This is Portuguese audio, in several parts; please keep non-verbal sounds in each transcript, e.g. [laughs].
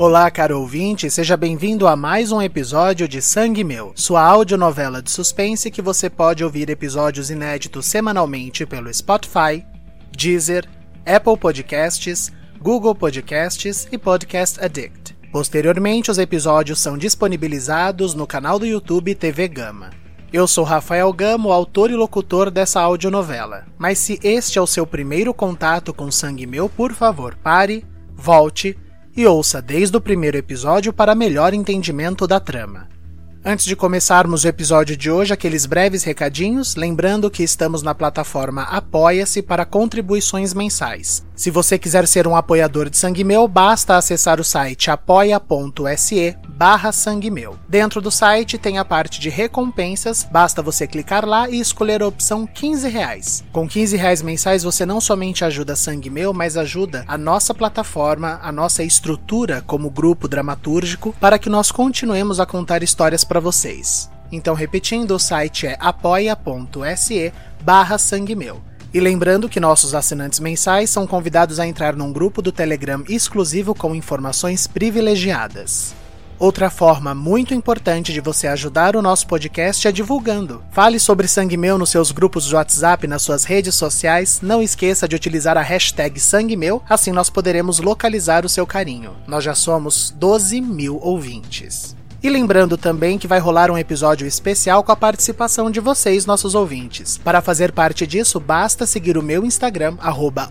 Olá, caro ouvinte, seja bem-vindo a mais um episódio de Sangue Meu, sua audionovela de suspense que você pode ouvir episódios inéditos semanalmente pelo Spotify, Deezer, Apple Podcasts, Google Podcasts e Podcast Addict. Posteriormente, os episódios são disponibilizados no canal do YouTube TV Gama. Eu sou Rafael Gama, autor e locutor dessa audionovela. Mas se este é o seu primeiro contato com Sangue Meu, por favor, pare, volte e ouça desde o primeiro episódio para melhor entendimento da trama. Antes de começarmos o episódio de hoje, aqueles breves recadinhos, lembrando que estamos na plataforma Apoia-se para contribuições mensais. Se você quiser ser um apoiador de Sangue Meu, basta acessar o site apoia.se barra Sangue Meu. Dentro do site tem a parte de recompensas, basta você clicar lá e escolher a opção 15 reais. Com 15 reais mensais você não somente ajuda Sangue Meu, mas ajuda a nossa plataforma, a nossa estrutura como grupo dramatúrgico, para que nós continuemos a contar histórias para vocês. Então, repetindo, o site é apoia.se barra Sangue Meu. E lembrando que nossos assinantes mensais são convidados a entrar num grupo do Telegram exclusivo com informações privilegiadas. Outra forma muito importante de você ajudar o nosso podcast é divulgando. Fale sobre Sangue Meu nos seus grupos de WhatsApp, nas suas redes sociais. Não esqueça de utilizar a hashtag Sangue Meu, assim nós poderemos localizar o seu carinho. Nós já somos 12 mil ouvintes. E lembrando também que vai rolar um episódio especial com a participação de vocês, nossos ouvintes. Para fazer parte disso, basta seguir o meu Instagram, arroba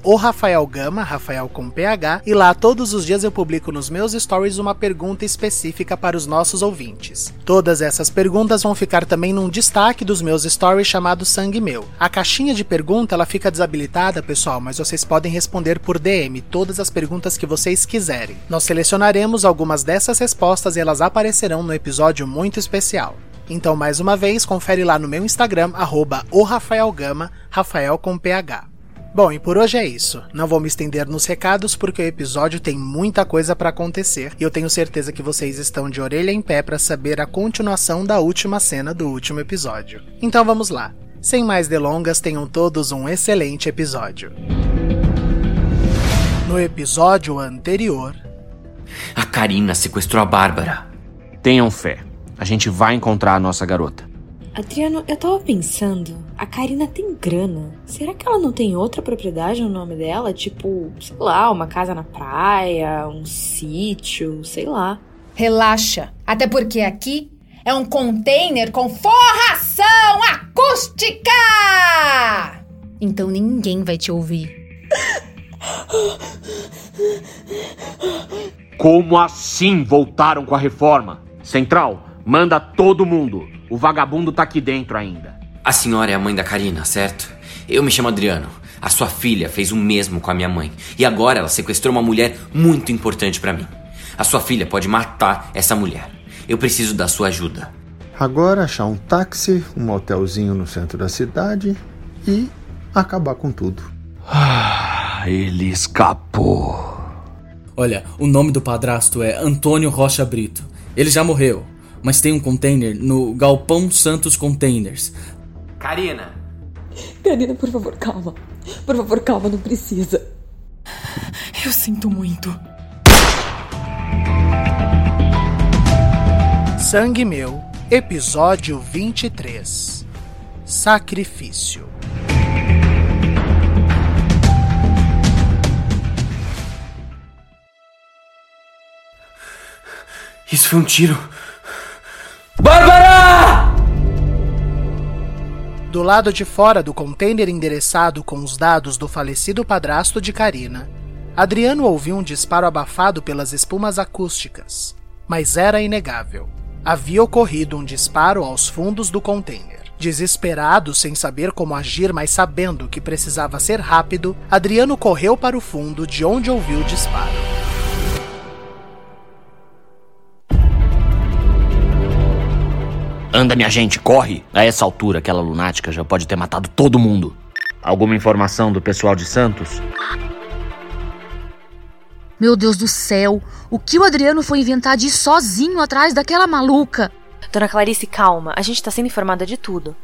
Gama, Rafael com PH, e lá todos os dias eu publico nos meus stories uma pergunta específica para os nossos ouvintes. Todas essas perguntas vão ficar também num destaque dos meus stories chamado Sangue Meu. A caixinha de pergunta ela fica desabilitada, pessoal, mas vocês podem responder por DM todas as perguntas que vocês quiserem. Nós selecionaremos algumas dessas respostas e elas aparecerão no episódio muito especial. Então, mais uma vez, confere lá no meu Instagram, arroba Rafaelgama, Rafael com PH. Bom, e por hoje é isso. Não vou me estender nos recados porque o episódio tem muita coisa para acontecer e eu tenho certeza que vocês estão de orelha em pé para saber a continuação da última cena do último episódio. Então vamos lá. Sem mais delongas, tenham todos um excelente episódio. No episódio anterior, a Karina sequestrou a Bárbara. Tenham fé. A gente vai encontrar a nossa garota. Adriano, eu tava pensando, a Karina tem grana. Será que ela não tem outra propriedade no nome dela? Tipo, sei lá, uma casa na praia, um sítio, sei lá. Relaxa. Até porque aqui é um container com forração acústica! Então ninguém vai te ouvir. Como assim voltaram com a reforma? Central, manda todo mundo. O vagabundo tá aqui dentro ainda. A senhora é a mãe da Karina, certo? Eu me chamo Adriano. A sua filha fez o mesmo com a minha mãe. E agora ela sequestrou uma mulher muito importante para mim. A sua filha pode matar essa mulher. Eu preciso da sua ajuda. Agora achar um táxi, um hotelzinho no centro da cidade e acabar com tudo. Ah, ele escapou. Olha, o nome do padrasto é Antônio Rocha Brito. Ele já morreu, mas tem um container no Galpão Santos Containers. Karina! Karina, por favor, calma. Por favor, calma, não precisa. Eu sinto muito. Sangue Meu, episódio 23 Sacrifício. Isso foi um tiro. Bárbara! Do lado de fora do container endereçado com os dados do falecido padrasto de Karina, Adriano ouviu um disparo abafado pelas espumas acústicas. Mas era inegável. Havia ocorrido um disparo aos fundos do container. Desesperado, sem saber como agir, mas sabendo que precisava ser rápido, Adriano correu para o fundo de onde ouviu o disparo. Anda, minha gente, corre! A essa altura, aquela lunática já pode ter matado todo mundo. Alguma informação do pessoal de Santos? Meu Deus do céu! O que o Adriano foi inventar de ir sozinho atrás daquela maluca? Dona Clarice, calma. A gente tá sendo informada de tudo.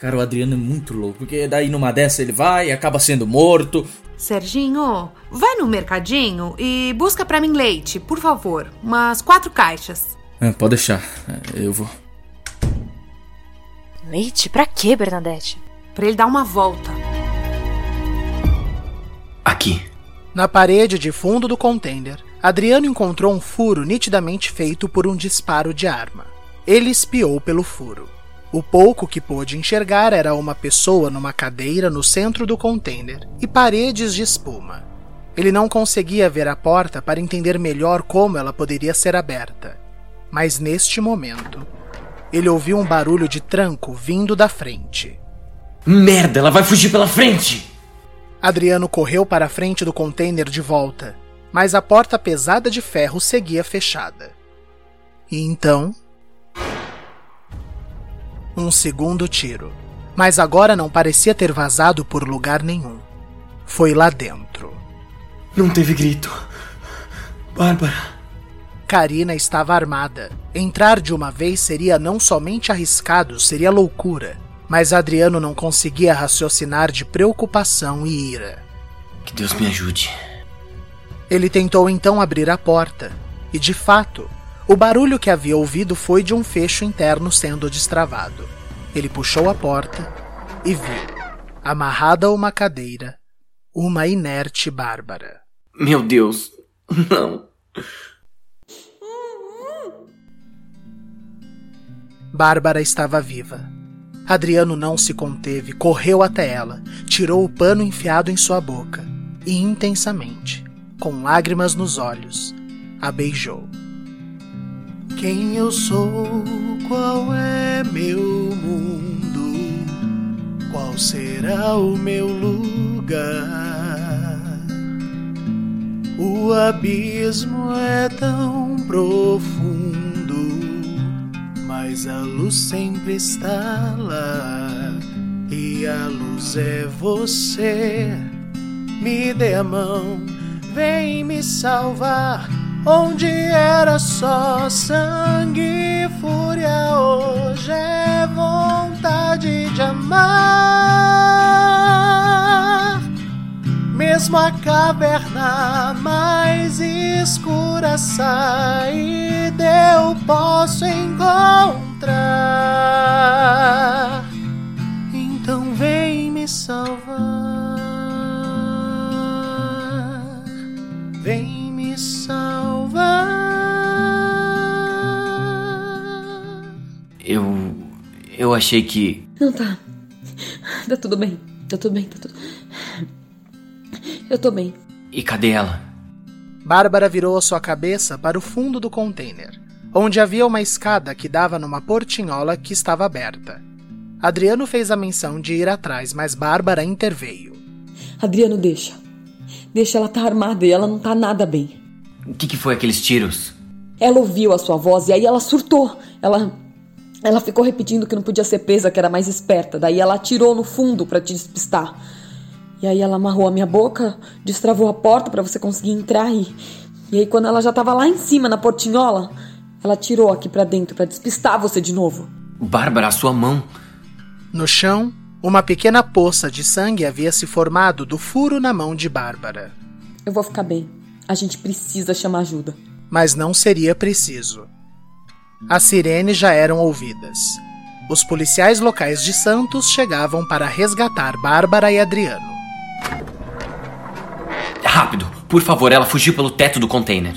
Cara, o Adriano é muito louco, porque daí numa dessa ele vai e acaba sendo morto. Serginho, vai no mercadinho e busca pra mim leite, por favor. Umas quatro caixas. É, pode deixar, é, eu vou. Leite? Pra quê, Bernadette? Pra ele dar uma volta. Aqui. Na parede de fundo do container, Adriano encontrou um furo nitidamente feito por um disparo de arma. Ele espiou pelo furo. O pouco que pôde enxergar era uma pessoa numa cadeira no centro do container e paredes de espuma. Ele não conseguia ver a porta para entender melhor como ela poderia ser aberta. Mas neste momento, ele ouviu um barulho de tranco vindo da frente. Merda, ela vai fugir pela frente! Adriano correu para a frente do container de volta, mas a porta pesada de ferro seguia fechada. E então. Um segundo tiro. Mas agora não parecia ter vazado por lugar nenhum. Foi lá dentro. Não teve grito. Bárbara. Karina estava armada. Entrar de uma vez seria não somente arriscado, seria loucura mas Adriano não conseguia raciocinar de preocupação e ira. Que Deus me ajude. Ele tentou então abrir a porta, e de fato, o barulho que havia ouvido foi de um fecho interno sendo destravado. Ele puxou a porta e viu, amarrada a uma cadeira, uma inerte Bárbara. Meu Deus, não. Bárbara estava viva Adriano não se conteve, correu até ela, tirou o pano enfiado em sua boca e intensamente, com lágrimas nos olhos, a beijou. Quem eu sou? Qual é meu mundo? Qual será o meu lugar? O abismo é tão profundo mas a luz sempre está lá. E a luz é você. Me dê a mão, vem me salvar. Onde era só sangue e fúria, hoje é vontade de amar. Mesmo a caverna mais escura saída eu posso encontrar. Então vem me salvar. Vem me salvar. Eu. Eu achei que. Não tá. Tá tudo bem. Tá tudo bem, tá tudo. Eu tô bem. E cadê ela? Bárbara virou a sua cabeça para o fundo do container, onde havia uma escada que dava numa portinhola que estava aberta. Adriano fez a menção de ir atrás, mas Bárbara interveio. Adriano, deixa. Deixa, ela tá armada e ela não tá nada bem. O que, que foi aqueles tiros? Ela ouviu a sua voz e aí ela surtou. Ela. Ela ficou repetindo que não podia ser presa, que era mais esperta. Daí ela atirou no fundo para te despistar. E aí ela amarrou a minha boca, destravou a porta para você conseguir entrar e e aí quando ela já tava lá em cima na portinhola, ela tirou aqui para dentro para despistar você de novo. Bárbara, a sua mão. No chão, uma pequena poça de sangue havia se formado do furo na mão de Bárbara. Eu vou ficar bem. A gente precisa chamar ajuda. Mas não seria preciso. As sirenes já eram ouvidas. Os policiais locais de Santos chegavam para resgatar Bárbara e Adriano. Rápido, por favor, ela fugiu pelo teto do container.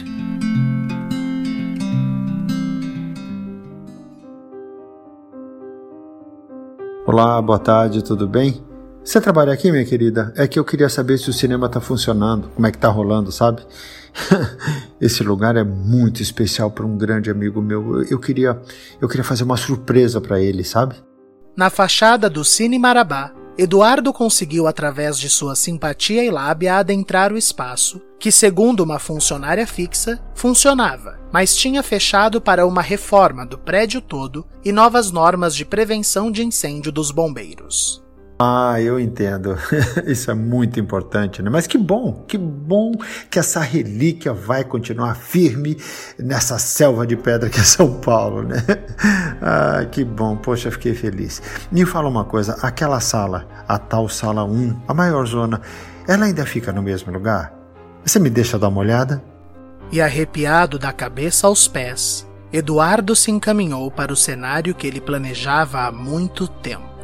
Olá, boa tarde, tudo bem? Você trabalha aqui, minha querida? É que eu queria saber se o cinema tá funcionando, como é que tá rolando, sabe? [laughs] Esse lugar é muito especial para um grande amigo meu. Eu queria, eu queria fazer uma surpresa para ele, sabe? Na fachada do Cine Marabá, Eduardo conseguiu, através de sua simpatia e lábia, adentrar o espaço, que, segundo uma funcionária fixa, funcionava, mas tinha fechado para uma reforma do prédio todo e novas normas de prevenção de incêndio dos bombeiros. Ah, eu entendo. [laughs] Isso é muito importante, né? Mas que bom, que bom que essa relíquia vai continuar firme nessa selva de pedra que é São Paulo, né? [laughs] Ah, que bom. Poxa, fiquei feliz. Me fala uma coisa, aquela sala, a tal sala 1, a maior zona, ela ainda fica no mesmo lugar? Você me deixa dar uma olhada? E arrepiado da cabeça aos pés, Eduardo se encaminhou para o cenário que ele planejava há muito tempo.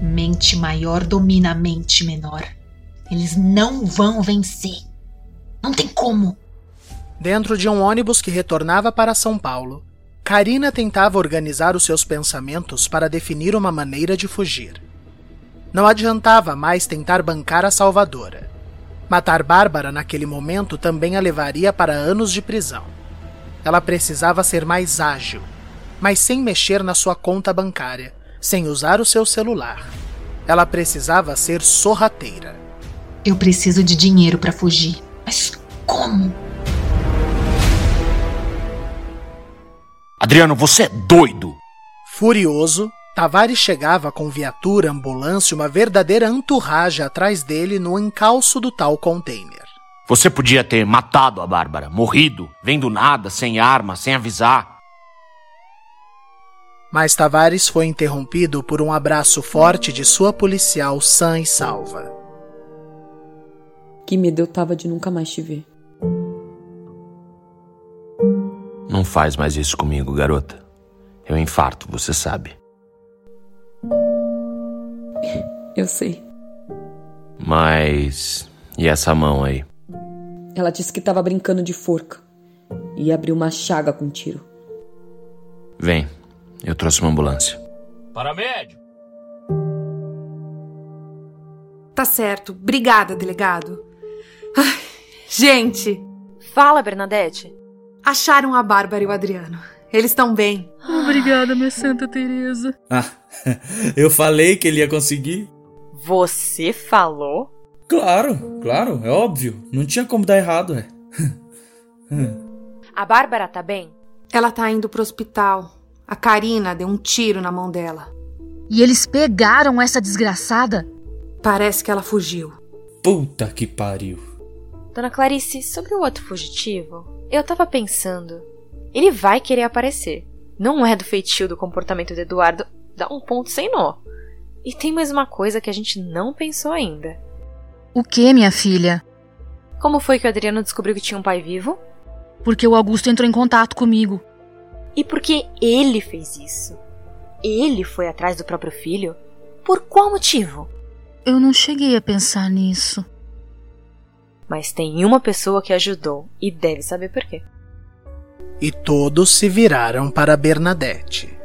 Mente maior domina a mente menor. Eles não vão vencer. Não tem como. Dentro de um ônibus que retornava para São Paulo, Karina tentava organizar os seus pensamentos para definir uma maneira de fugir. Não adiantava mais tentar bancar a salvadora. Matar Bárbara naquele momento também a levaria para anos de prisão. Ela precisava ser mais ágil, mas sem mexer na sua conta bancária, sem usar o seu celular. Ela precisava ser sorrateira. Eu preciso de dinheiro para fugir. Mas como? Adriano, você é doido! Furioso, Tavares chegava com viatura, ambulância e uma verdadeira entourage atrás dele no encalço do tal container. Você podia ter matado a Bárbara, morrido, vendo nada, sem arma, sem avisar. Mas Tavares foi interrompido por um abraço forte de sua policial sã e salva. Que medo eu tava de nunca mais te ver. Não faz mais isso comigo, garota. Eu infarto, você sabe. Eu sei. Mas. E essa mão aí? Ela disse que tava brincando de forca. E abriu uma chaga com um tiro. Vem, eu trouxe uma ambulância. Paramédio! Tá certo. Obrigada, delegado. Ai, gente, Fala, Bernadette. acharam a Bárbara e o Adriano. Eles estão bem. Obrigada, minha Santa Teresa. Ah, [laughs] eu falei que ele ia conseguir. Você falou? Claro, claro, é óbvio. Não tinha como dar errado, é. [laughs] A Bárbara tá bem? Ela tá indo pro hospital. A Karina deu um tiro na mão dela. E eles pegaram essa desgraçada? Parece que ela fugiu. Puta que pariu. Dona Clarice, sobre o outro fugitivo, eu tava pensando. Ele vai querer aparecer. Não é do feitio do comportamento do Eduardo dar um ponto sem nó. E tem mais uma coisa que a gente não pensou ainda. O que, minha filha? Como foi que o Adriano descobriu que tinha um pai vivo? Porque o Augusto entrou em contato comigo. E porque ele fez isso? Ele foi atrás do próprio filho? Por qual motivo? Eu não cheguei a pensar nisso. Mas tem uma pessoa que ajudou e deve saber por quê. E todos se viraram para Bernadette.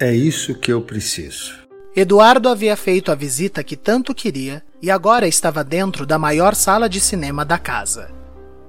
É isso que eu preciso. Eduardo havia feito a visita que tanto queria e agora estava dentro da maior sala de cinema da casa.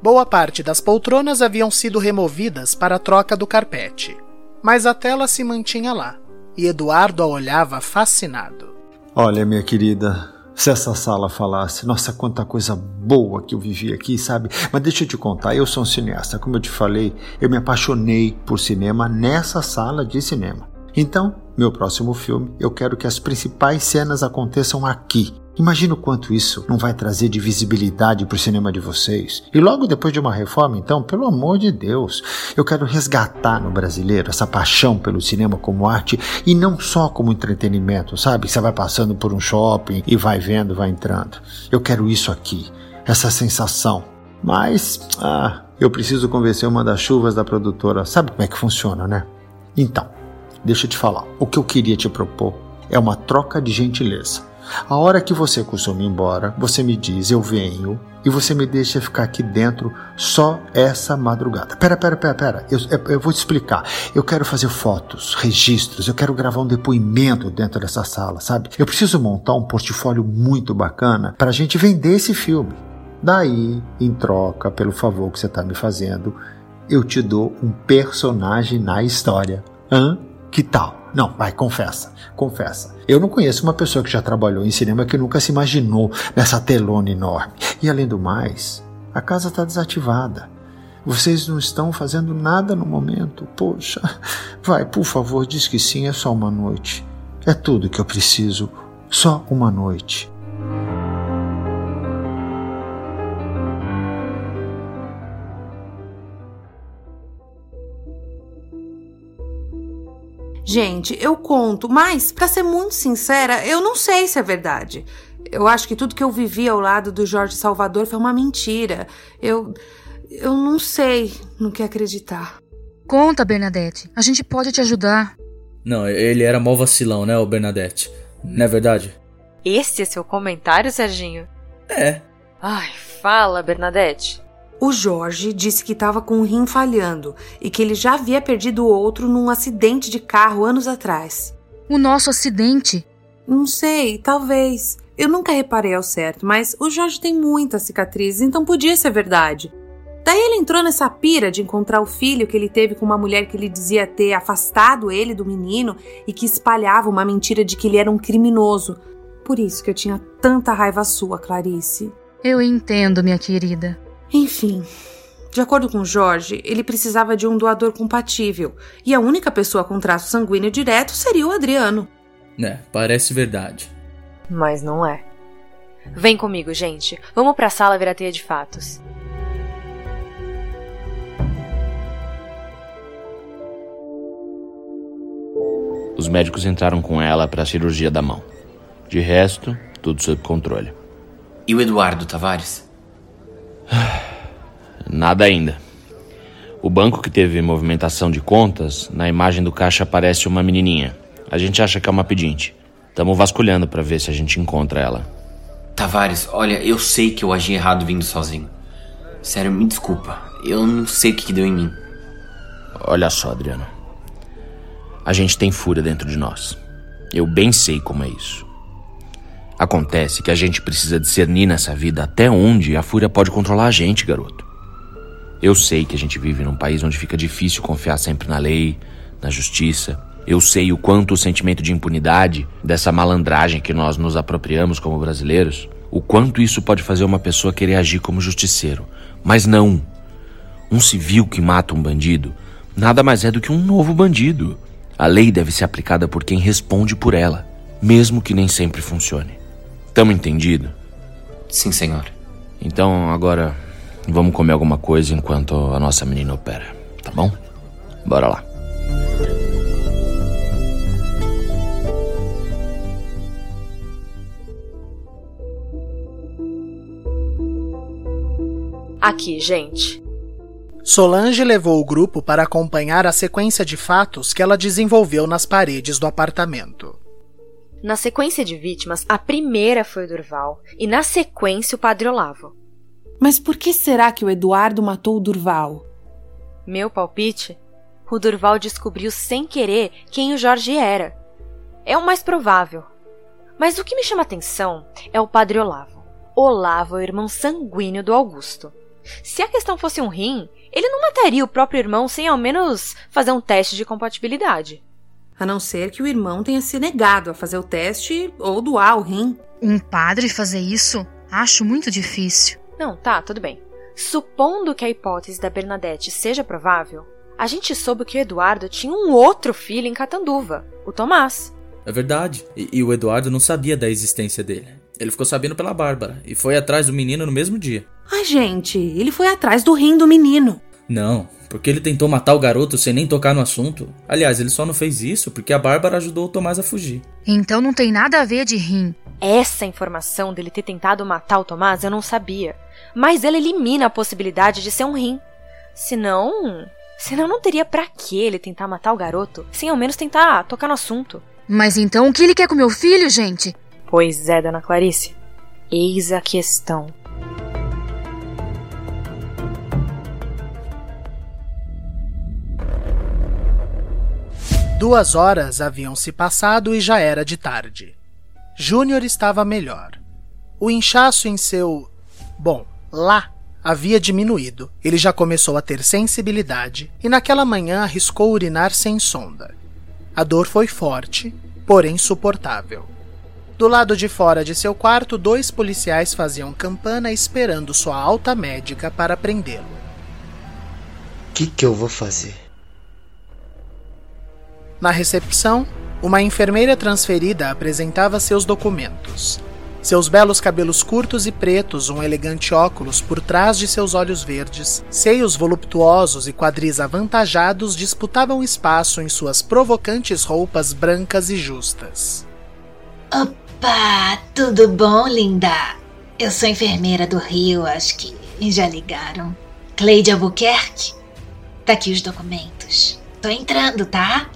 Boa parte das poltronas haviam sido removidas para a troca do carpete, mas a tela se mantinha lá e Eduardo a olhava fascinado. Olha, minha querida, se essa sala falasse, nossa, quanta coisa boa que eu vivi aqui, sabe? Mas deixa eu te contar, eu sou um cineasta, como eu te falei, eu me apaixonei por cinema nessa sala de cinema. Então, meu próximo filme, eu quero que as principais cenas aconteçam aqui. Imagina o quanto isso não vai trazer de visibilidade para o cinema de vocês. E logo depois de uma reforma, então, pelo amor de Deus, eu quero resgatar no brasileiro essa paixão pelo cinema como arte e não só como entretenimento, sabe? Você vai passando por um shopping e vai vendo, vai entrando. Eu quero isso aqui, essa sensação. Mas, ah, eu preciso convencer uma das chuvas da produtora. Sabe como é que funciona, né? Então, deixa eu te falar. O que eu queria te propor É uma troca de gentileza. A hora que você costuma ir embora, você me diz, eu venho, e você me deixa ficar aqui dentro só essa madrugada. Pera, pera, pera, pera. Eu, eu, vou te explicar. Eu quero fazer fotos, registros, eu quero gravar um depoimento dentro dessa sala, sabe? Eu preciso montar um portfólio muito bacana para a gente vender esse filme. Daí, em troca pelo favor que você está me fazendo, eu te dou um personagem na história. Hã? Que tal? Não, vai, confessa, confessa. Eu não conheço uma pessoa que já trabalhou em cinema que nunca se imaginou nessa telona enorme. E além do mais, a casa está desativada. Vocês não estão fazendo nada no momento. Poxa, vai, por favor, diz que sim, é só uma noite. É tudo que eu preciso, só uma noite. Gente, eu conto, mas, para ser muito sincera, eu não sei se é verdade. Eu acho que tudo que eu vivi ao lado do Jorge Salvador foi uma mentira. Eu. Eu não sei no que acreditar. Conta, Bernadette. A gente pode te ajudar. Não, ele era mó vacilão, né, o Bernadette? Não é verdade? Esse é seu comentário, Serginho? É. Ai, fala, Bernadette. O Jorge disse que estava com o rim falhando e que ele já havia perdido outro num acidente de carro anos atrás. O nosso acidente? Não sei, talvez. Eu nunca reparei ao certo, mas o Jorge tem muitas cicatrizes, então podia ser verdade. Daí ele entrou nessa pira de encontrar o filho que ele teve com uma mulher que ele dizia ter afastado ele do menino e que espalhava uma mentira de que ele era um criminoso. Por isso que eu tinha tanta raiva sua, Clarice. Eu entendo, minha querida. Enfim, de acordo com Jorge, ele precisava de um doador compatível e a única pessoa com traço sanguíneo direto seria o Adriano. É, parece verdade. Mas não é. Vem comigo, gente. Vamos pra sala ver a teia de fatos. Os médicos entraram com ela para a cirurgia da mão. De resto, tudo sob controle. E o Eduardo Tavares? [sighs] Nada ainda. O banco que teve movimentação de contas, na imagem do caixa aparece uma menininha. A gente acha que é uma pedinte. Estamos vasculhando para ver se a gente encontra ela. Tavares, olha, eu sei que eu agi errado vindo sozinho. Sério, me desculpa. Eu não sei o que, que deu em mim. Olha só, Adriano. A gente tem fúria dentro de nós. Eu bem sei como é isso. Acontece que a gente precisa discernir nessa vida até onde a fúria pode controlar a gente, garoto. Eu sei que a gente vive num país onde fica difícil confiar sempre na lei, na justiça. Eu sei o quanto o sentimento de impunidade, dessa malandragem que nós nos apropriamos como brasileiros, o quanto isso pode fazer uma pessoa querer agir como justiceiro. Mas não. Um civil que mata um bandido nada mais é do que um novo bandido. A lei deve ser aplicada por quem responde por ela, mesmo que nem sempre funcione. Tamo entendido? Sim, senhor. Então, agora Vamos comer alguma coisa enquanto a nossa menina opera, tá bom? Bora lá. Aqui, gente. Solange levou o grupo para acompanhar a sequência de fatos que ela desenvolveu nas paredes do apartamento. Na sequência de vítimas, a primeira foi o Durval e na sequência o Padre Olavo. Mas por que será que o Eduardo matou o Durval? Meu palpite? O Durval descobriu sem querer quem o Jorge era. É o mais provável. Mas o que me chama atenção é o padre Olavo. Olavo é o irmão sanguíneo do Augusto. Se a questão fosse um rim, ele não mataria o próprio irmão sem ao menos fazer um teste de compatibilidade. A não ser que o irmão tenha se negado a fazer o teste ou doar o rim. Um padre fazer isso? Acho muito difícil. Não, tá, tudo bem. Supondo que a hipótese da Bernadette seja provável, a gente soube que o Eduardo tinha um outro filho em Catanduva, o Tomás. É verdade. E, e, o Eduardo não sabia da existência dele. Ele ficou sabendo pela Bárbara e foi atrás do menino no mesmo dia. Ai, gente, ele foi atrás do rim do menino. Não, porque ele tentou matar o garoto sem nem tocar no assunto. Aliás, ele só não fez isso porque a Bárbara ajudou o Tomás a fugir. Então não tem nada a ver de rim. Essa informação dele ter tentado matar o Tomás eu não sabia mas ele elimina a possibilidade de ser um rim. Senão. Senão não teria para que ele tentar matar o garoto, sem ao menos tentar tocar no assunto. Mas então o que ele quer com meu filho, gente? Pois é, dona Clarice. Eis a questão. Duas horas haviam se passado e já era de tarde. Júnior estava melhor. O inchaço em seu. Bom, lá havia diminuído. Ele já começou a ter sensibilidade e naquela manhã arriscou urinar sem sonda. A dor foi forte, porém suportável. Do lado de fora de seu quarto, dois policiais faziam campana esperando sua alta médica para prendê-lo. O que, que eu vou fazer? Na recepção, uma enfermeira transferida apresentava seus documentos. Seus belos cabelos curtos e pretos, um elegante óculos por trás de seus olhos verdes, seios voluptuosos e quadris avantajados disputavam espaço em suas provocantes roupas brancas e justas. Opa, tudo bom, linda? Eu sou enfermeira do Rio, acho que já ligaram. Cleide Albuquerque? Tá aqui os documentos. Tô entrando, tá?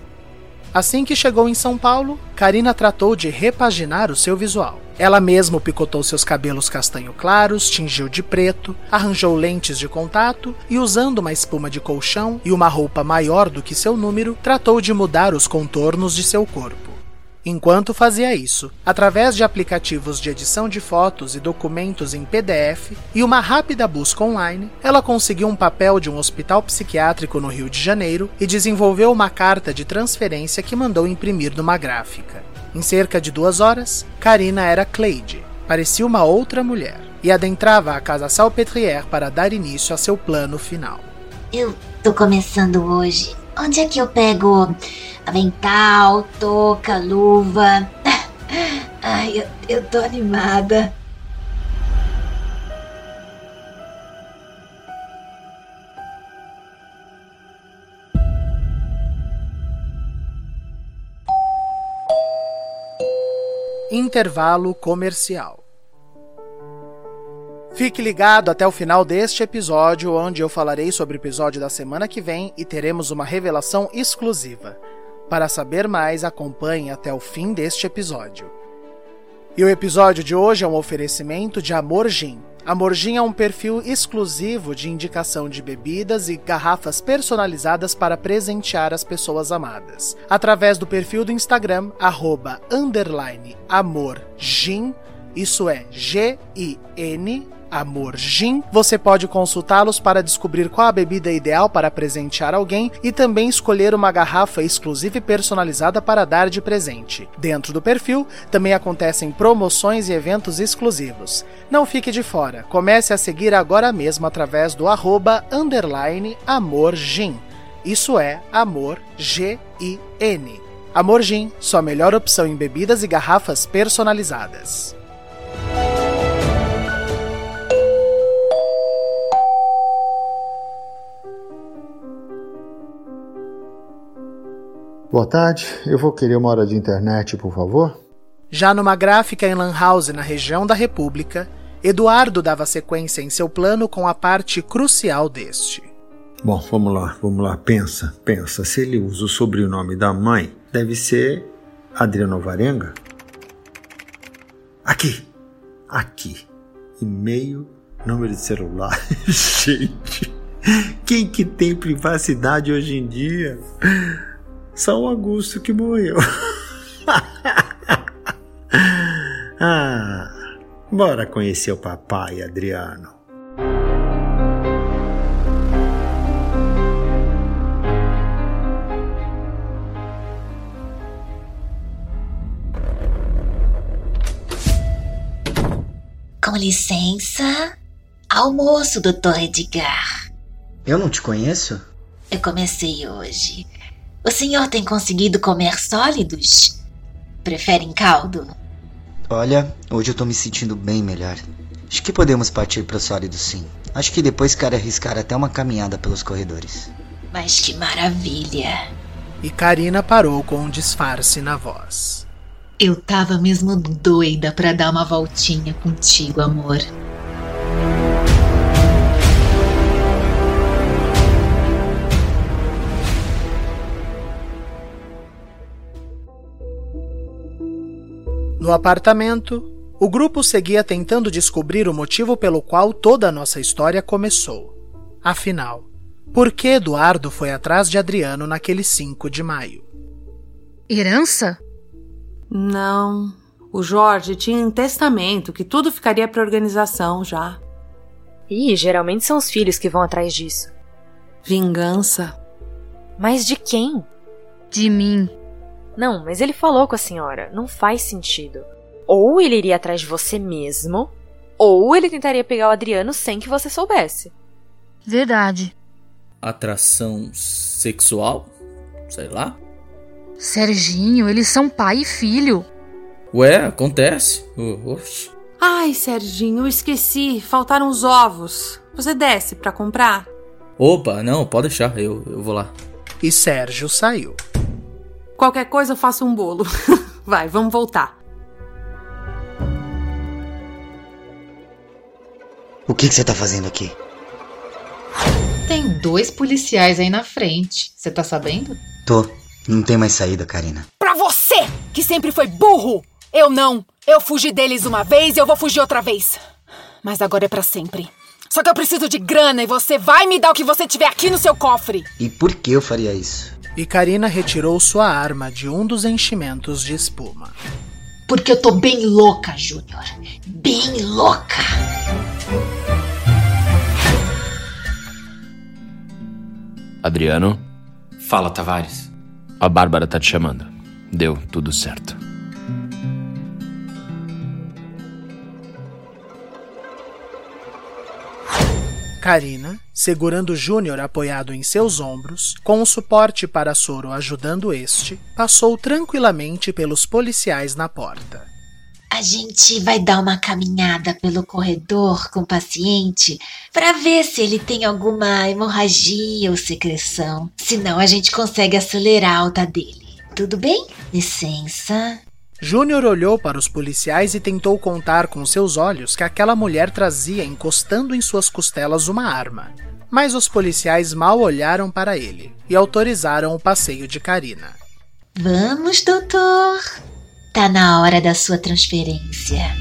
Assim que chegou em São Paulo, Karina tratou de repaginar o seu visual. Ela mesma picotou seus cabelos castanho claros, tingiu de preto, arranjou lentes de contato e, usando uma espuma de colchão e uma roupa maior do que seu número, tratou de mudar os contornos de seu corpo. Enquanto fazia isso, através de aplicativos de edição de fotos e documentos em PDF e uma rápida busca online, ela conseguiu um papel de um hospital psiquiátrico no Rio de Janeiro e desenvolveu uma carta de transferência que mandou imprimir numa gráfica. Em cerca de duas horas, Karina era Cleide. Parecia uma outra mulher e adentrava a casa Salpetrière para dar início a seu plano final. Eu tô começando hoje. Onde é que eu pego avental, touca, luva? [laughs] Ai, eu, eu tô animada. Intervalo comercial. Fique ligado até o final deste episódio, onde eu falarei sobre o episódio da semana que vem e teremos uma revelação exclusiva. Para saber mais, acompanhe até o fim deste episódio. E o episódio de hoje é um oferecimento de Amor Gin. Amor Gin é um perfil exclusivo de indicação de bebidas e garrafas personalizadas para presentear as pessoas amadas. Através do perfil do Instagram, arroba, amorgin, isso é G-I-N, Amor Gin. Você pode consultá-los para descobrir qual a bebida ideal para presentear alguém e também escolher uma garrafa exclusiva e personalizada para dar de presente. Dentro do perfil também acontecem promoções e eventos exclusivos. Não fique de fora. Comece a seguir agora mesmo através do arroba underline Amor Gin. Isso é Amor G-I-N. Amor Gin, sua melhor opção em bebidas e garrafas personalizadas. Boa tarde, eu vou querer uma hora de internet, por favor. Já numa gráfica em Lan House, na região da República, Eduardo dava sequência em seu plano com a parte crucial deste. Bom, vamos lá, vamos lá, pensa, pensa. Se ele usa o sobrenome da mãe, deve ser Adriano Varenga? Aqui, aqui. E-mail, número de celular. [laughs] Gente, quem que tem privacidade hoje em dia? Só o Augusto que morreu. [laughs] ah, bora conhecer o papai, Adriano. Com licença. Almoço, doutor Edgar. Eu não te conheço? Eu comecei hoje. O senhor tem conseguido comer sólidos? Prefere em caldo? Olha, hoje eu tô me sentindo bem melhor. Acho que podemos partir pro sólido sim. Acho que depois quero arriscar até uma caminhada pelos corredores. Mas que maravilha! E Karina parou com um disfarce na voz. Eu tava mesmo doida pra dar uma voltinha contigo, amor. No apartamento, o grupo seguia tentando descobrir o motivo pelo qual toda a nossa história começou. Afinal, por que Eduardo foi atrás de Adriano naquele 5 de maio? Herança? Não. O Jorge tinha um testamento que tudo ficaria para organização já. Ih, geralmente são os filhos que vão atrás disso. Vingança. Mas de quem? De mim. Não, mas ele falou com a senhora. Não faz sentido. Ou ele iria atrás de você mesmo, ou ele tentaria pegar o Adriano sem que você soubesse. Verdade. Atração sexual? Sei lá. Serginho, eles são pai e filho. Ué, acontece. Oxi. Ai, Serginho, eu esqueci. Faltaram os ovos. Você desce para comprar? Opa, não, pode deixar, eu, eu vou lá. E Sérgio saiu. Qualquer coisa eu faço um bolo. [laughs] Vai, vamos voltar. O que, que você tá fazendo aqui? Tem dois policiais aí na frente. Você tá sabendo? Tô. Não tem mais saída, Karina. Pra você, que sempre foi burro! Eu não. Eu fugi deles uma vez e eu vou fugir outra vez. Mas agora é para sempre. Só que eu preciso de grana e você vai me dar o que você tiver aqui no seu cofre. E por que eu faria isso? E Karina retirou sua arma de um dos enchimentos de espuma. Porque eu tô bem louca, Júnior. Bem louca. Adriano, Fala, Tavares. a Bárbara tá te chamando. Deu tudo certo. Karina, segurando Júnior apoiado em seus ombros, com o suporte para Soro ajudando este, passou tranquilamente pelos policiais na porta. A gente vai dar uma caminhada pelo corredor com o paciente para ver se ele tem alguma hemorragia ou secreção. Senão a gente consegue acelerar a alta dele. Tudo bem? Licença. Júnior olhou para os policiais e tentou contar com seus olhos que aquela mulher trazia encostando em suas costelas uma arma. Mas os policiais mal olharam para ele e autorizaram o passeio de Karina. Vamos, doutor. Tá na hora da sua transferência.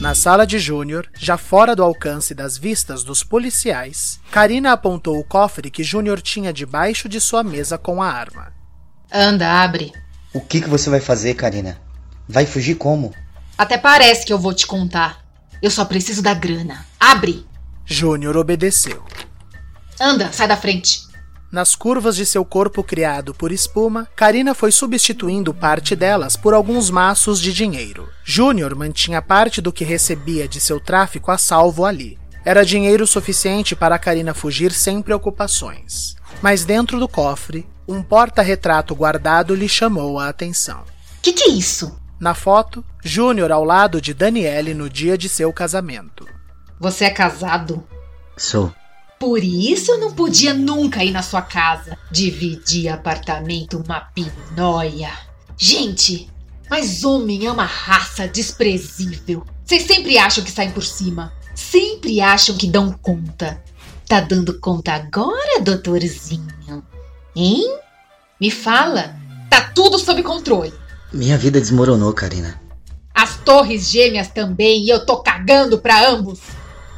Na sala de Júnior, já fora do alcance das vistas dos policiais, Karina apontou o cofre que Júnior tinha debaixo de sua mesa com a arma. Anda, abre. O que, que você vai fazer, Karina? Vai fugir como? Até parece que eu vou te contar. Eu só preciso da grana. Abre! Júnior obedeceu. Anda, sai da frente. Nas curvas de seu corpo criado por espuma, Karina foi substituindo parte delas por alguns maços de dinheiro. Júnior mantinha parte do que recebia de seu tráfico a salvo ali. Era dinheiro suficiente para Karina fugir sem preocupações. Mas dentro do cofre, um porta-retrato guardado lhe chamou a atenção. Que que é isso? Na foto, Júnior ao lado de Daniele no dia de seu casamento. Você é casado? Sou. Por isso eu não podia nunca ir na sua casa. Dividir apartamento, uma pinóia. Gente, mas homem é uma raça desprezível. Vocês sempre acham que saem por cima. Sempre acham que dão conta. Tá dando conta agora, doutorzinho? Hein? Me fala. Tá tudo sob controle. Minha vida desmoronou, Karina. As torres gêmeas também e eu tô cagando pra ambos.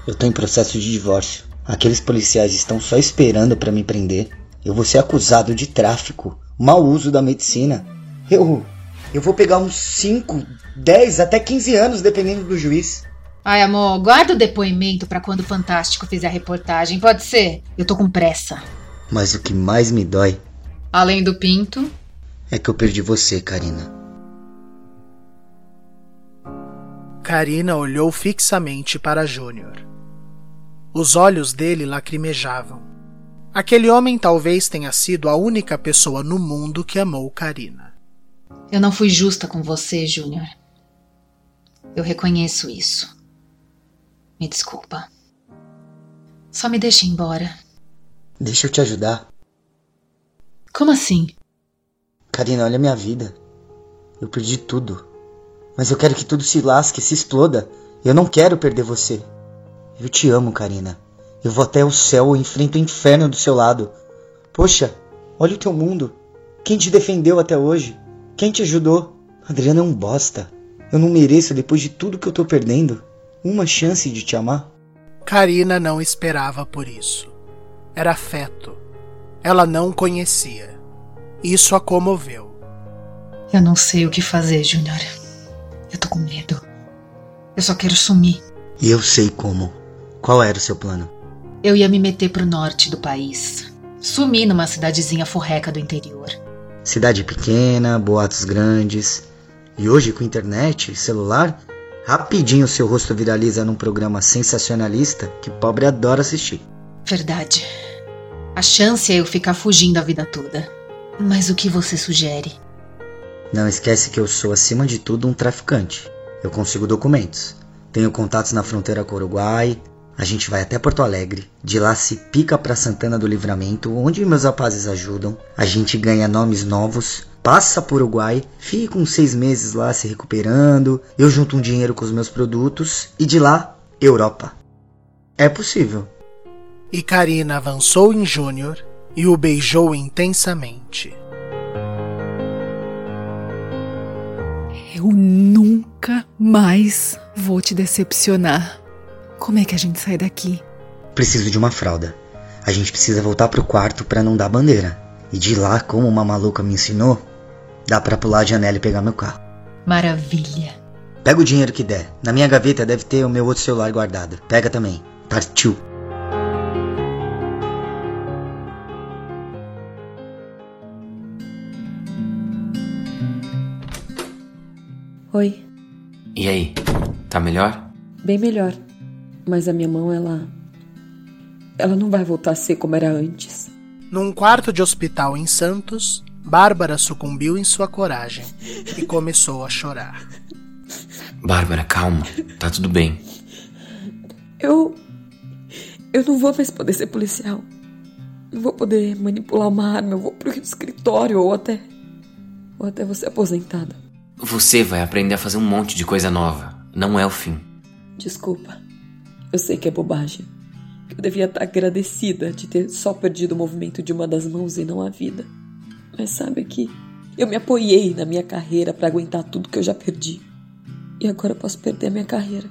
Eu tô em processo de divórcio. Aqueles policiais estão só esperando para me prender. Eu vou ser acusado de tráfico, mau uso da medicina. Eu. Eu vou pegar uns 5, 10, até 15 anos, dependendo do juiz. Ai, amor, guarda o depoimento pra quando o Fantástico fizer a reportagem, pode ser? Eu tô com pressa. Mas o que mais me dói Além do pinto, é que eu perdi você, Karina. Karina olhou fixamente para Júnior. Os olhos dele lacrimejavam. Aquele homem talvez tenha sido a única pessoa no mundo que amou Karina. eu não fui justa com você, Júnior. Eu reconheço isso. Me desculpa. Só me deixe embora. Deixa eu te ajudar. Como assim? Karina, olha a minha vida. Eu perdi tudo. Mas eu quero que tudo se lasque, se exploda. Eu não quero perder você. Eu te amo, Karina. Eu vou até o céu, enfrento o inferno do seu lado. Poxa, olha o teu mundo. Quem te defendeu até hoje? Quem te ajudou? Adriano é um bosta. Eu não mereço, depois de tudo que eu tô perdendo, uma chance de te amar. Karina não esperava por isso. Era afeto. Ela não conhecia. Isso a comoveu. Eu não sei o que fazer, Júnior. Eu tô com medo. Eu só quero sumir. E eu sei como. Qual era o seu plano? Eu ia me meter pro norte do país. Sumir numa cidadezinha forreca do interior. Cidade pequena, boatos grandes. E hoje, com internet, celular, rapidinho seu rosto viraliza num programa sensacionalista que pobre adora assistir. Verdade. A chance é eu ficar fugindo a vida toda. Mas o que você sugere? Não esquece que eu sou, acima de tudo, um traficante. Eu consigo documentos. Tenho contatos na fronteira com o Uruguai. A gente vai até Porto Alegre. De lá se pica para Santana do Livramento, onde meus rapazes ajudam. A gente ganha nomes novos. Passa por Uruguai, fica uns seis meses lá se recuperando. Eu junto um dinheiro com os meus produtos. E de lá, Europa. É possível. E Karina avançou em Júnior e o beijou intensamente. Eu nunca mais vou te decepcionar. Como é que a gente sai daqui? Preciso de uma fralda. A gente precisa voltar pro quarto para não dar bandeira. E de lá, como uma maluca me ensinou, dá para pular a janela e pegar meu carro. Maravilha. Pega o dinheiro que der. Na minha gaveta deve ter o meu outro celular guardado. Pega também. Partiu. Oi. E aí, tá melhor? Bem melhor. Mas a minha mão, ela. Ela não vai voltar a ser como era antes. Num quarto de hospital em Santos, Bárbara sucumbiu em sua coragem e começou a chorar. Bárbara, calma. Tá tudo bem. Eu. Eu não vou mais poder ser policial. Não vou poder manipular uma arma. Eu vou pro escritório ou até. Ou até você aposentada. Você vai aprender a fazer um monte de coisa nova. Não é o fim. Desculpa. Eu sei que é bobagem. Eu devia estar agradecida de ter só perdido o movimento de uma das mãos e não a vida. Mas sabe que eu me apoiei na minha carreira para aguentar tudo que eu já perdi. E agora eu posso perder a minha carreira.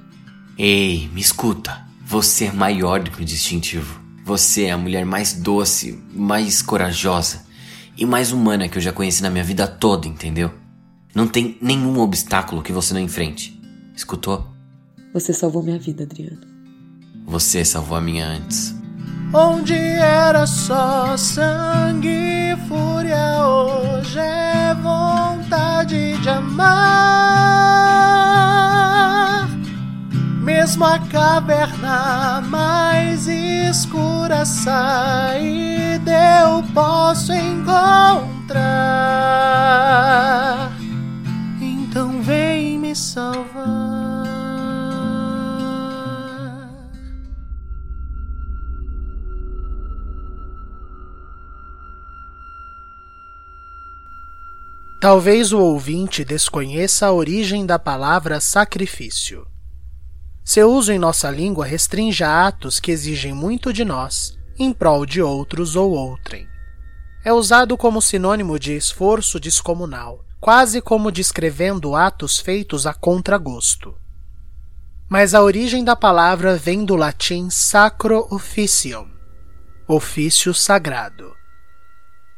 Ei, me escuta. Você é maior do que o distintivo. Você é a mulher mais doce, mais corajosa e mais humana que eu já conheci na minha vida toda, entendeu? Não tem nenhum obstáculo que você não enfrente. Escutou? Você salvou minha vida, Adriano. Você salvou a minha antes. Onde era só sangue e fúria, hoje é vontade de amar. Mesmo a caverna mais escura saída eu posso encontrar. Salvar. Talvez o ouvinte desconheça a origem da palavra sacrifício. Seu uso em nossa língua restringe a atos que exigem muito de nós, em prol de outros ou outrem. É usado como sinônimo de esforço descomunal, quase como descrevendo atos feitos a contragosto. Mas a origem da palavra vem do latim sacro officium, ofício sagrado.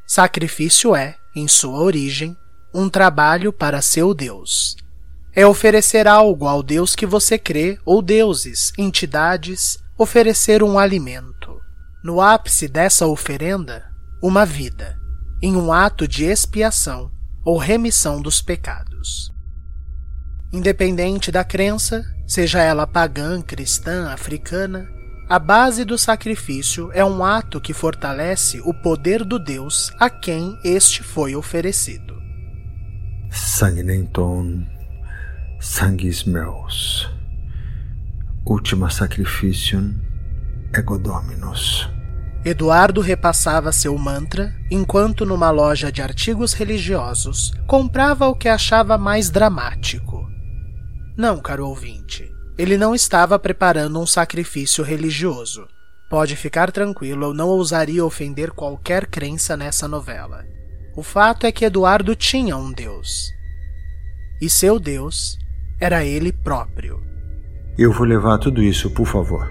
Sacrifício é, em sua origem, um trabalho para seu Deus. É oferecer algo ao Deus que você crê, ou deuses, entidades, oferecer um alimento. No ápice dessa oferenda, uma vida, em um ato de expiação ou remissão dos pecados. Independente da crença, seja ela pagã, cristã, africana, a base do sacrifício é um ato que fortalece o poder do Deus a quem este foi oferecido. Sanguinenton, sanguis meus, ultima sacrificium ego dominus. Eduardo repassava seu mantra enquanto, numa loja de artigos religiosos, comprava o que achava mais dramático. Não, caro ouvinte, ele não estava preparando um sacrifício religioso. Pode ficar tranquilo, eu não ousaria ofender qualquer crença nessa novela. O fato é que Eduardo tinha um Deus. e seu Deus era ele próprio. Eu vou levar tudo isso, por favor.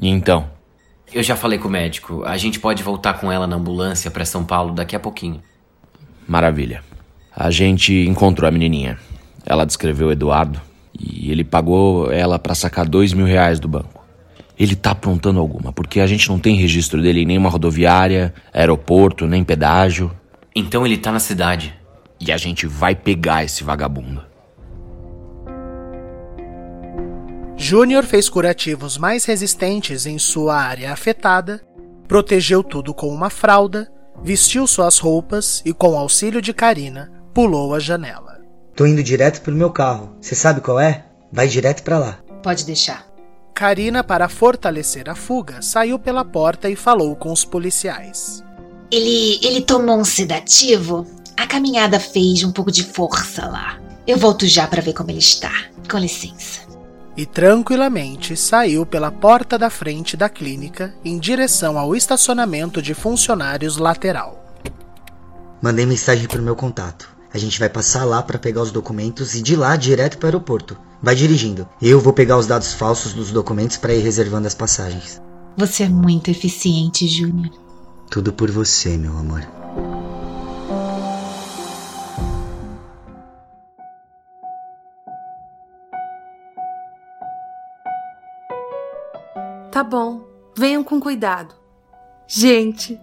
E então? Eu já falei com o médico. A gente pode voltar com ela na ambulância para São Paulo daqui a pouquinho. Maravilha. A gente encontrou a menininha. Ela descreveu o Eduardo e ele pagou ela para sacar dois mil reais do banco. Ele tá aprontando alguma, porque a gente não tem registro dele em nenhuma rodoviária, aeroporto, nem pedágio. Então ele tá na cidade. E a gente vai pegar esse vagabundo. Júnior fez curativos mais resistentes em sua área afetada, protegeu tudo com uma fralda, vestiu suas roupas e, com auxílio de Karina, pulou a janela. Tô indo direto pro meu carro. Você sabe qual é? Vai direto para lá. Pode deixar. Karina, para fortalecer a fuga, saiu pela porta e falou com os policiais. Ele, ele tomou um sedativo. A caminhada fez um pouco de força lá. Eu volto já para ver como ele está. Com licença. E tranquilamente saiu pela porta da frente da clínica em direção ao estacionamento de funcionários lateral. Mandei mensagem pro meu contato. A gente vai passar lá para pegar os documentos e de lá direto para o aeroporto. Vai dirigindo. Eu vou pegar os dados falsos dos documentos para ir reservando as passagens. Você é muito eficiente, Júnior. Tudo por você, meu amor. Tá bom. Venham com cuidado. Gente,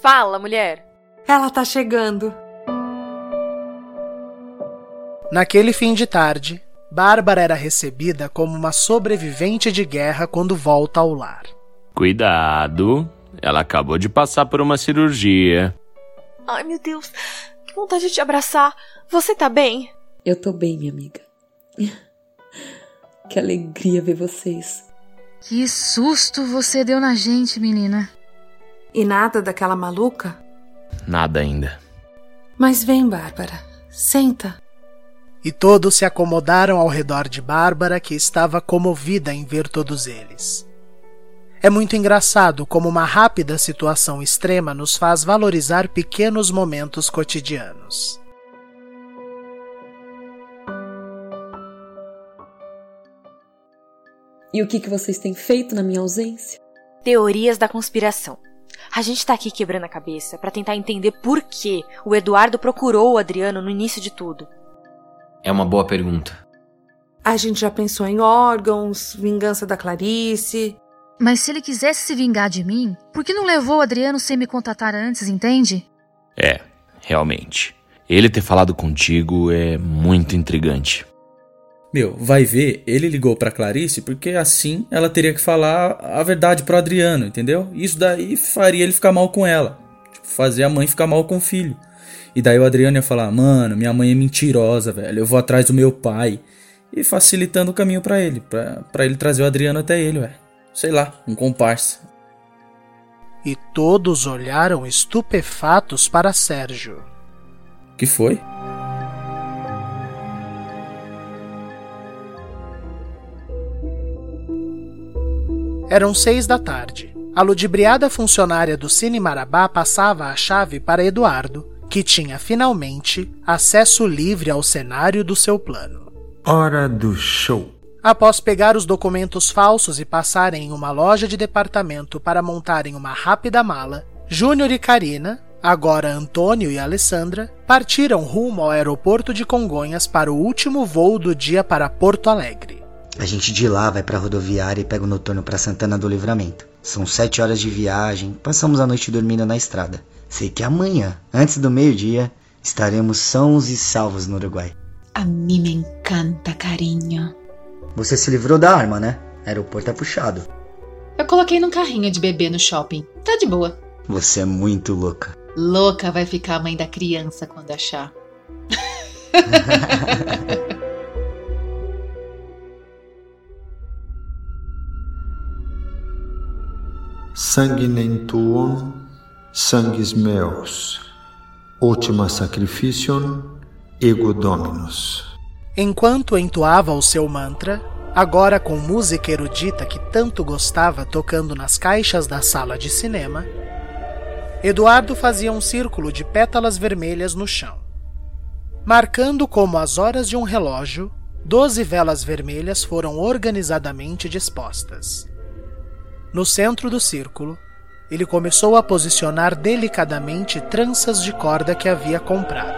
Fala, mulher. ela tá chegando. Naquele fim de tarde, Bárbara era recebida como uma sobrevivente de guerra quando volta ao lar. Cuidado. Ela acabou de passar por uma cirurgia. Ai, meu Deus. Que vontade de te abraçar. Você tá bem? Eu tô bem, minha amiga. [laughs] Que alegria ver vocês. Que susto você deu na gente, menina. E nada daquela maluca? Nada ainda. Mas vem, Bárbara. Senta. E todos se acomodaram ao redor de Bárbara, que estava comovida em ver todos eles. É muito engraçado como uma rápida situação extrema nos faz valorizar pequenos momentos cotidianos. E o que, que vocês têm feito na minha ausência? Teorias da conspiração. A gente tá aqui quebrando a cabeça pra tentar entender por que o Eduardo procurou o Adriano no início de tudo. É uma boa pergunta. A gente já pensou em órgãos, vingança da Clarice. Mas se ele quisesse se vingar de mim, por que não levou o Adriano sem me contatar antes, entende? É, realmente. Ele ter falado contigo é muito intrigante. Meu, vai ver, ele ligou pra Clarice porque assim ela teria que falar a verdade pro Adriano, entendeu? Isso daí faria ele ficar mal com ela. Tipo, fazer a mãe ficar mal com o filho. E daí o Adriano ia falar: Mano, minha mãe é mentirosa, velho. Eu vou atrás do meu pai. E facilitando o caminho pra ele. Pra, pra ele trazer o Adriano até ele, velho. Sei lá, um comparsa. E todos olharam estupefatos para Sérgio. Que foi? Eram seis da tarde. A ludibriada funcionária do Cine Marabá passava a chave para Eduardo, que tinha finalmente acesso livre ao cenário do seu plano. Hora do show. Após pegar os documentos falsos e passarem em uma loja de departamento para montarem uma rápida mala, Júnior e Karina, agora Antônio e Alessandra, partiram rumo ao aeroporto de Congonhas para o último voo do dia para Porto Alegre. A gente de lá vai pra rodoviária e pega o noturno pra Santana do Livramento. São sete horas de viagem, passamos a noite dormindo na estrada. Sei que amanhã, antes do meio-dia, estaremos sãos e salvos no Uruguai. A mim me encanta, carinho. Você se livrou da arma, né? Aeroporto é puxado. Eu coloquei num carrinho de bebê no shopping. Tá de boa. Você é muito louca. Louca vai ficar a mãe da criança quando achar. [laughs] Sanguinem tuum, sanguis meus. Ultima sacrificium, ego dominus. Enquanto entoava o seu mantra, Agora com música erudita que tanto gostava tocando nas caixas da sala de cinema, Eduardo fazia um círculo de pétalas vermelhas no chão. Marcando como as horas de um relógio, doze velas vermelhas foram organizadamente dispostas. No centro do círculo, ele começou a posicionar delicadamente tranças de corda que havia comprado,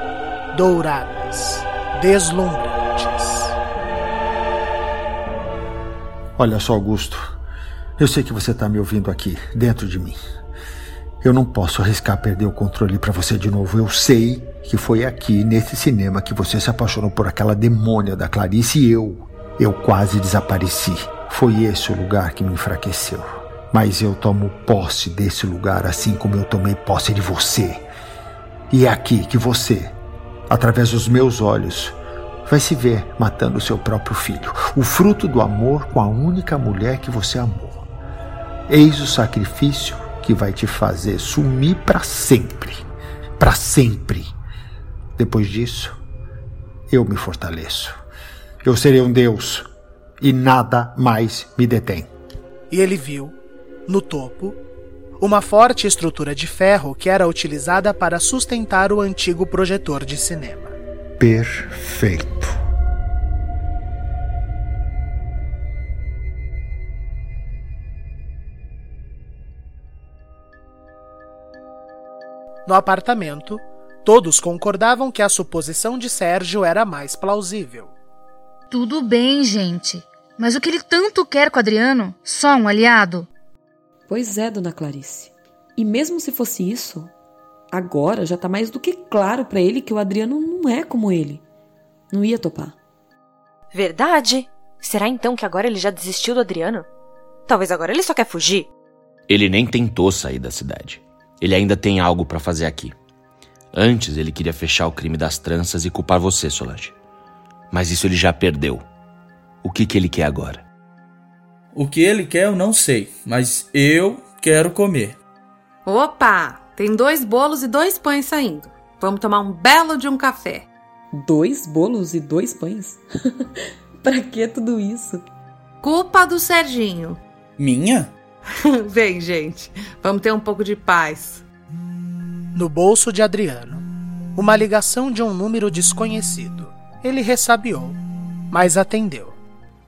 douradas, deslumbrantes. Olha só, Augusto. Eu sei que você está me ouvindo aqui, dentro de mim. Eu não posso arriscar perder o controle para você de novo. Eu sei que foi aqui, nesse cinema, que você se apaixonou por aquela demônia da Clarice e eu. Eu quase desapareci. Foi esse o lugar que me enfraqueceu. Mas eu tomo posse desse lugar assim como eu tomei posse de você. E é aqui que você, através dos meus olhos, vai se ver matando seu próprio filho, o fruto do amor com a única mulher que você amou. Eis o sacrifício que vai te fazer sumir para sempre. Para sempre. Depois disso, eu me fortaleço. Eu serei um Deus e nada mais me detém. E ele viu, no topo, uma forte estrutura de ferro que era utilizada para sustentar o antigo projetor de cinema. Perfeito. No apartamento, todos concordavam que a suposição de Sérgio era mais plausível. Tudo bem, gente. Mas o que ele tanto quer com Adriano? Só um aliado? Pois é, dona Clarice. E mesmo se fosse isso, agora já tá mais do que claro para ele que o Adriano não é como ele. Não ia topar. Verdade? Será então que agora ele já desistiu do Adriano? Talvez agora ele só quer fugir. Ele nem tentou sair da cidade. Ele ainda tem algo para fazer aqui. Antes ele queria fechar o crime das tranças e culpar você, Solange. Mas isso ele já perdeu. O que, que ele quer agora? O que ele quer eu não sei, mas eu quero comer. Opa! Tem dois bolos e dois pães saindo. Vamos tomar um belo de um café. Dois bolos e dois pães? [laughs] pra que tudo isso? Culpa do Serginho. Minha? [laughs] Vem, gente. Vamos ter um pouco de paz. No bolso de Adriano, uma ligação de um número desconhecido. Ele ressabiou, mas atendeu.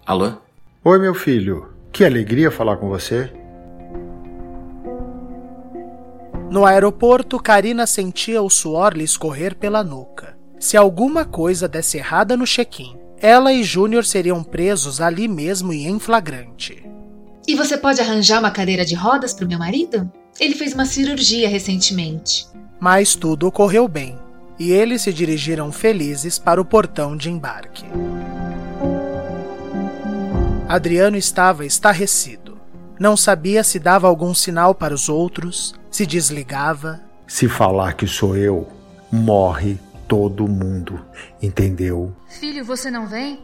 Alô? Oi, meu filho. Que alegria falar com você. No aeroporto, Karina sentia o suor lhe escorrer pela nuca. Se alguma coisa desse errada no check-in, ela e Júnior seriam presos ali mesmo e em flagrante. E você pode arranjar uma cadeira de rodas para o meu marido? Ele fez uma cirurgia recentemente. Mas tudo ocorreu bem, e eles se dirigiram felizes para o portão de embarque. Adriano estava estarrecido. Não sabia se dava algum sinal para os outros, se desligava. Se falar que sou eu, morre todo mundo, entendeu? Filho, você não vem?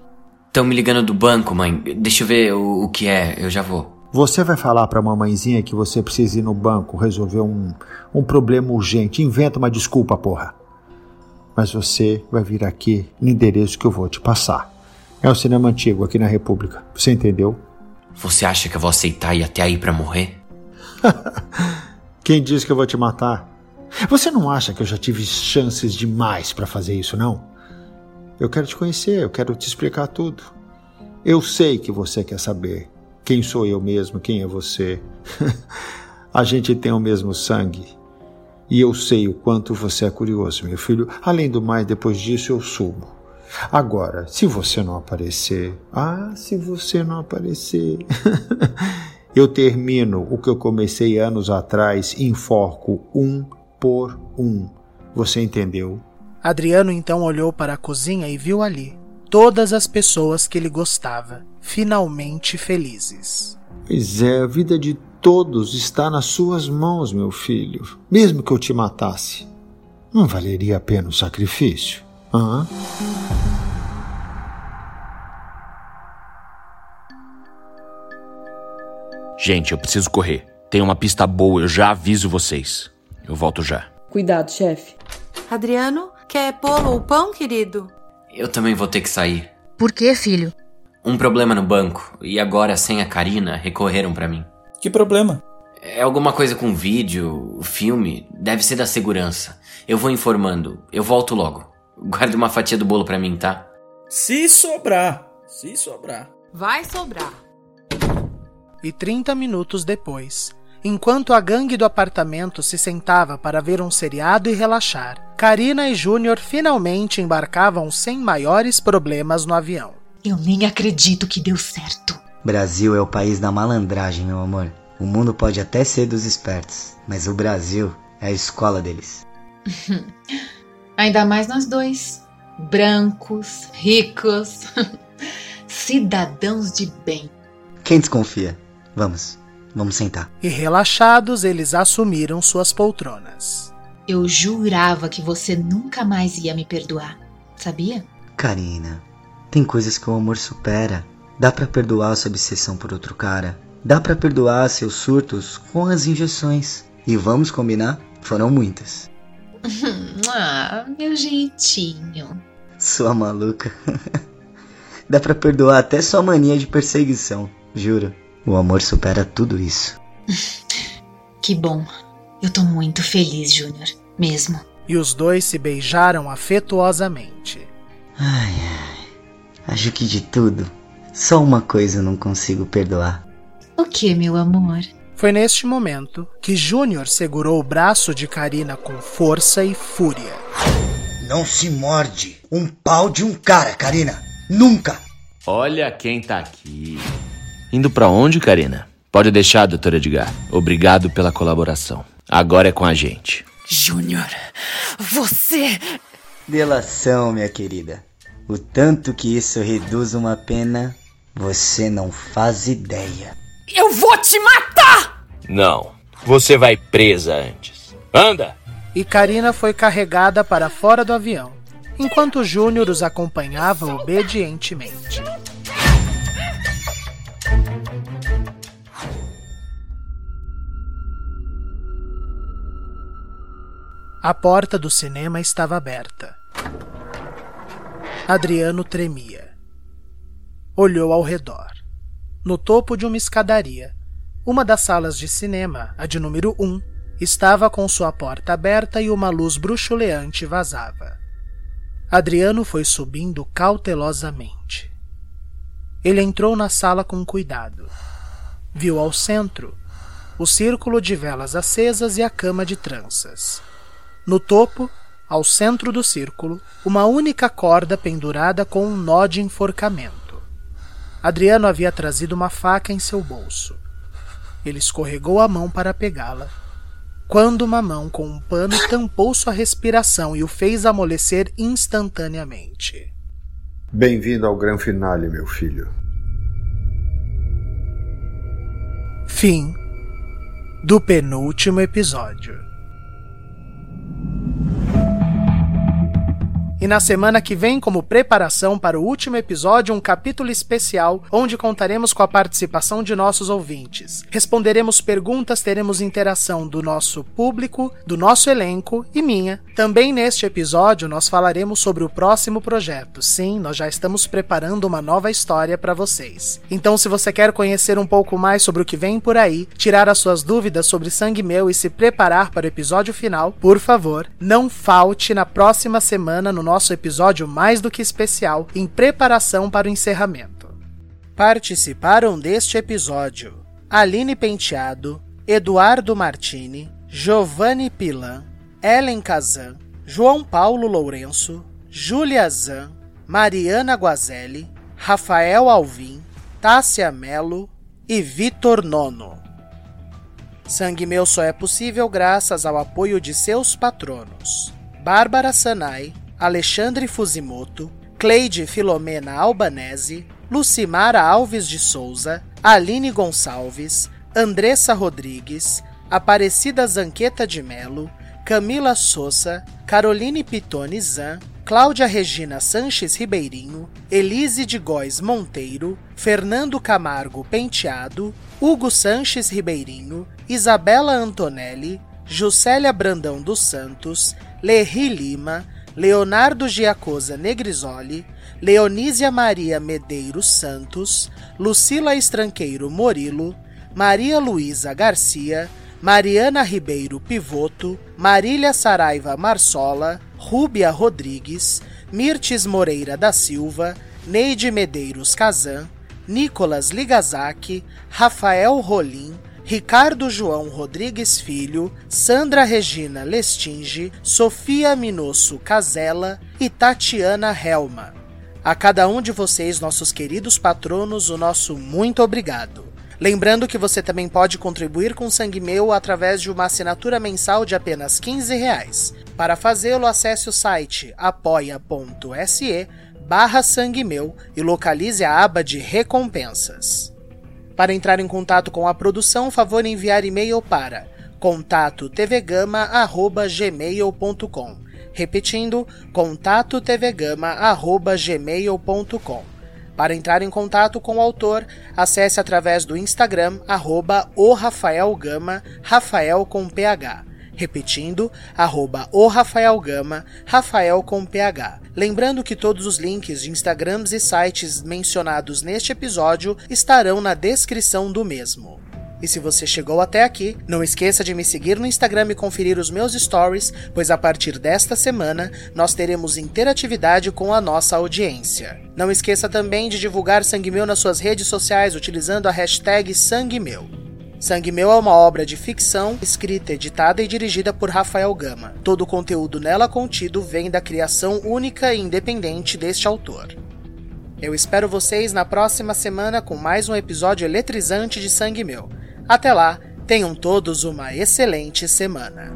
Estão me ligando do banco, mãe. Deixa eu ver o, o que é, eu já vou. Você vai falar pra mamãezinha que você precisa ir no banco resolver um, um problema urgente. Inventa uma desculpa, porra. Mas você vai vir aqui no endereço que eu vou te passar. É o cinema antigo aqui na República. Você entendeu? Você acha que eu vou aceitar ir até aí pra morrer? [laughs] Quem disse que eu vou te matar? Você não acha que eu já tive chances demais para fazer isso, não? Eu quero te conhecer, eu quero te explicar tudo. Eu sei que você quer saber quem sou eu mesmo, quem é você. [laughs] A gente tem o mesmo sangue. E eu sei o quanto você é curioso, meu filho. Além do mais, depois disso eu sumo. Agora, se você não aparecer, ah, se você não aparecer, [laughs] eu termino o que eu comecei anos atrás, enforco um por um. Você entendeu? Adriano então olhou para a cozinha e viu ali todas as pessoas que ele gostava, finalmente felizes. Pois é, a vida de todos está nas suas mãos, meu filho. Mesmo que eu te matasse, não valeria a pena o sacrifício? Hã? Gente, eu preciso correr. Tem uma pista boa, eu já aviso vocês. Eu volto já. Cuidado, chefe. Adriano, quer bolo ou pão, querido? Eu também vou ter que sair. Por quê, filho? um problema no banco e agora, sem a Karina, recorreram para mim. Que problema? É alguma coisa com vídeo, filme, deve ser da segurança. Eu vou informando, eu volto logo. Guarde uma fatia do bolo para mim, tá? Se sobrar, se sobrar. Vai sobrar. E 30 minutos depois, enquanto a gangue do apartamento se sentava para ver um seriado e relaxar, Karina e Júnior finalmente embarcavam sem maiores problemas no avião. Eu nem acredito que deu certo. Brasil é o país da malandragem, meu amor. O mundo pode até ser dos espertos, mas o Brasil é a escola deles. [laughs] Ainda mais nós dois. Brancos, ricos, [laughs] cidadãos de bem. Quem desconfia? Vamos, vamos sentar. E relaxados, eles assumiram suas poltronas. Eu jurava que você nunca mais ia me perdoar, sabia? Karina, tem coisas que o amor supera. Dá para perdoar sua obsessão por outro cara. Dá para perdoar seus surtos com as injeções. E vamos combinar? Foram muitas. [laughs] ah, meu jeitinho. Sua maluca. [laughs] Dá para perdoar até sua mania de perseguição, juro. O amor supera tudo isso. [laughs] que bom. Eu tô muito feliz, Júnior. Mesmo. E os dois se beijaram afetuosamente. Ai, ai. Acho que de tudo, só uma coisa eu não consigo perdoar. O que, meu amor? Foi neste momento que Júnior segurou o braço de Karina com força e fúria. Não se morde um pau de um cara, Karina. Nunca! Olha quem tá aqui. Indo para onde, Karina? Pode deixar, doutor Edgar. Obrigado pela colaboração. Agora é com a gente. Júnior, você. Delação, minha querida. O tanto que isso reduz uma pena, você não faz ideia. Eu vou te matar! Não, você vai presa antes. Anda! E Karina foi carregada para fora do avião, enquanto Júnior os acompanhava obedientemente. A porta do cinema estava aberta. Adriano tremia. Olhou ao redor. No topo de uma escadaria, uma das salas de cinema, a de número 1, estava com sua porta aberta e uma luz bruxuleante vazava. Adriano foi subindo cautelosamente. Ele entrou na sala com cuidado. Viu ao centro o círculo de velas acesas e a cama de tranças. No topo, ao centro do círculo, uma única corda pendurada com um nó de enforcamento. Adriano havia trazido uma faca em seu bolso. Ele escorregou a mão para pegá-la, quando uma mão com um pano tampou sua respiração e o fez amolecer instantaneamente. Bem-vindo ao grande finale, meu filho. Fim do penúltimo episódio. E na semana que vem, como preparação para o último episódio, um capítulo especial onde contaremos com a participação de nossos ouvintes. Responderemos perguntas, teremos interação do nosso público, do nosso elenco e minha. Também neste episódio nós falaremos sobre o próximo projeto. Sim, nós já estamos preparando uma nova história para vocês. Então, se você quer conhecer um pouco mais sobre o que vem por aí, tirar as suas dúvidas sobre Sangue Meu e se preparar para o episódio final, por favor, não falte na próxima semana no nosso episódio mais do que especial em preparação para o encerramento. Participaram deste episódio Aline Penteado, Eduardo Martini, Giovanni Pilan, Ellen Kazan, João Paulo Lourenço, Júlia Zan, Mariana Guazelli, Rafael Alvim, Tássia Melo e Vitor Nono. Sangue Meu só é possível graças ao apoio de seus patronos: Bárbara Sanai, Alexandre Fusimoto, Cleide Filomena Albanese, Lucimara Alves de Souza, Aline Gonçalves, Andressa Rodrigues, Aparecida Zanqueta de Melo, Camila Souza, Caroline Pitone Zan, Cláudia Regina Sanches Ribeirinho, Elise de Góes Monteiro, Fernando Camargo Penteado, Hugo Sanches Ribeirinho, Isabela Antonelli, Juscelia Brandão dos Santos, Lerri Lima, Leonardo Giacosa Negrisoli, Leonísia Maria Medeiros Santos, Lucila Estranqueiro Morilo, Maria Luísa Garcia, Mariana Ribeiro Pivoto, Marília Saraiva Marsola, Rúbia Rodrigues, Mirtes Moreira da Silva, Neide Medeiros Kazan, Nicolas Ligazaki, Rafael Rolim, Ricardo João Rodrigues Filho, Sandra Regina Lestinge, Sofia Minosso Casella e Tatiana Helma. A cada um de vocês, nossos queridos patronos, o nosso muito obrigado. Lembrando que você também pode contribuir com Sangue Meu através de uma assinatura mensal de apenas 15 reais. Para fazê-lo, acesse o site apoia.se barra Sangue Meu e localize a aba de recompensas. Para entrar em contato com a produção, favor enviar e-mail para contato tvgama@gmail.com. Repetindo, contato tvgama@gmail.com. Para entrar em contato com o autor, acesse através do Instagram arroba o Rafael Gama, Rafael com PH. Repetindo, arroba o Rafael Gama, Rafael com PH. Lembrando que todos os links de Instagrams e sites mencionados neste episódio estarão na descrição do mesmo. E se você chegou até aqui, não esqueça de me seguir no Instagram e conferir os meus stories, pois a partir desta semana nós teremos interatividade com a nossa audiência. Não esqueça também de divulgar Sangue Meu nas suas redes sociais utilizando a hashtag Sangue Meu. Sangue Meu é uma obra de ficção, escrita, editada e dirigida por Rafael Gama. Todo o conteúdo nela contido vem da criação única e independente deste autor. Eu espero vocês na próxima semana com mais um episódio eletrizante de Sangue Meu. Até lá, tenham todos uma excelente semana.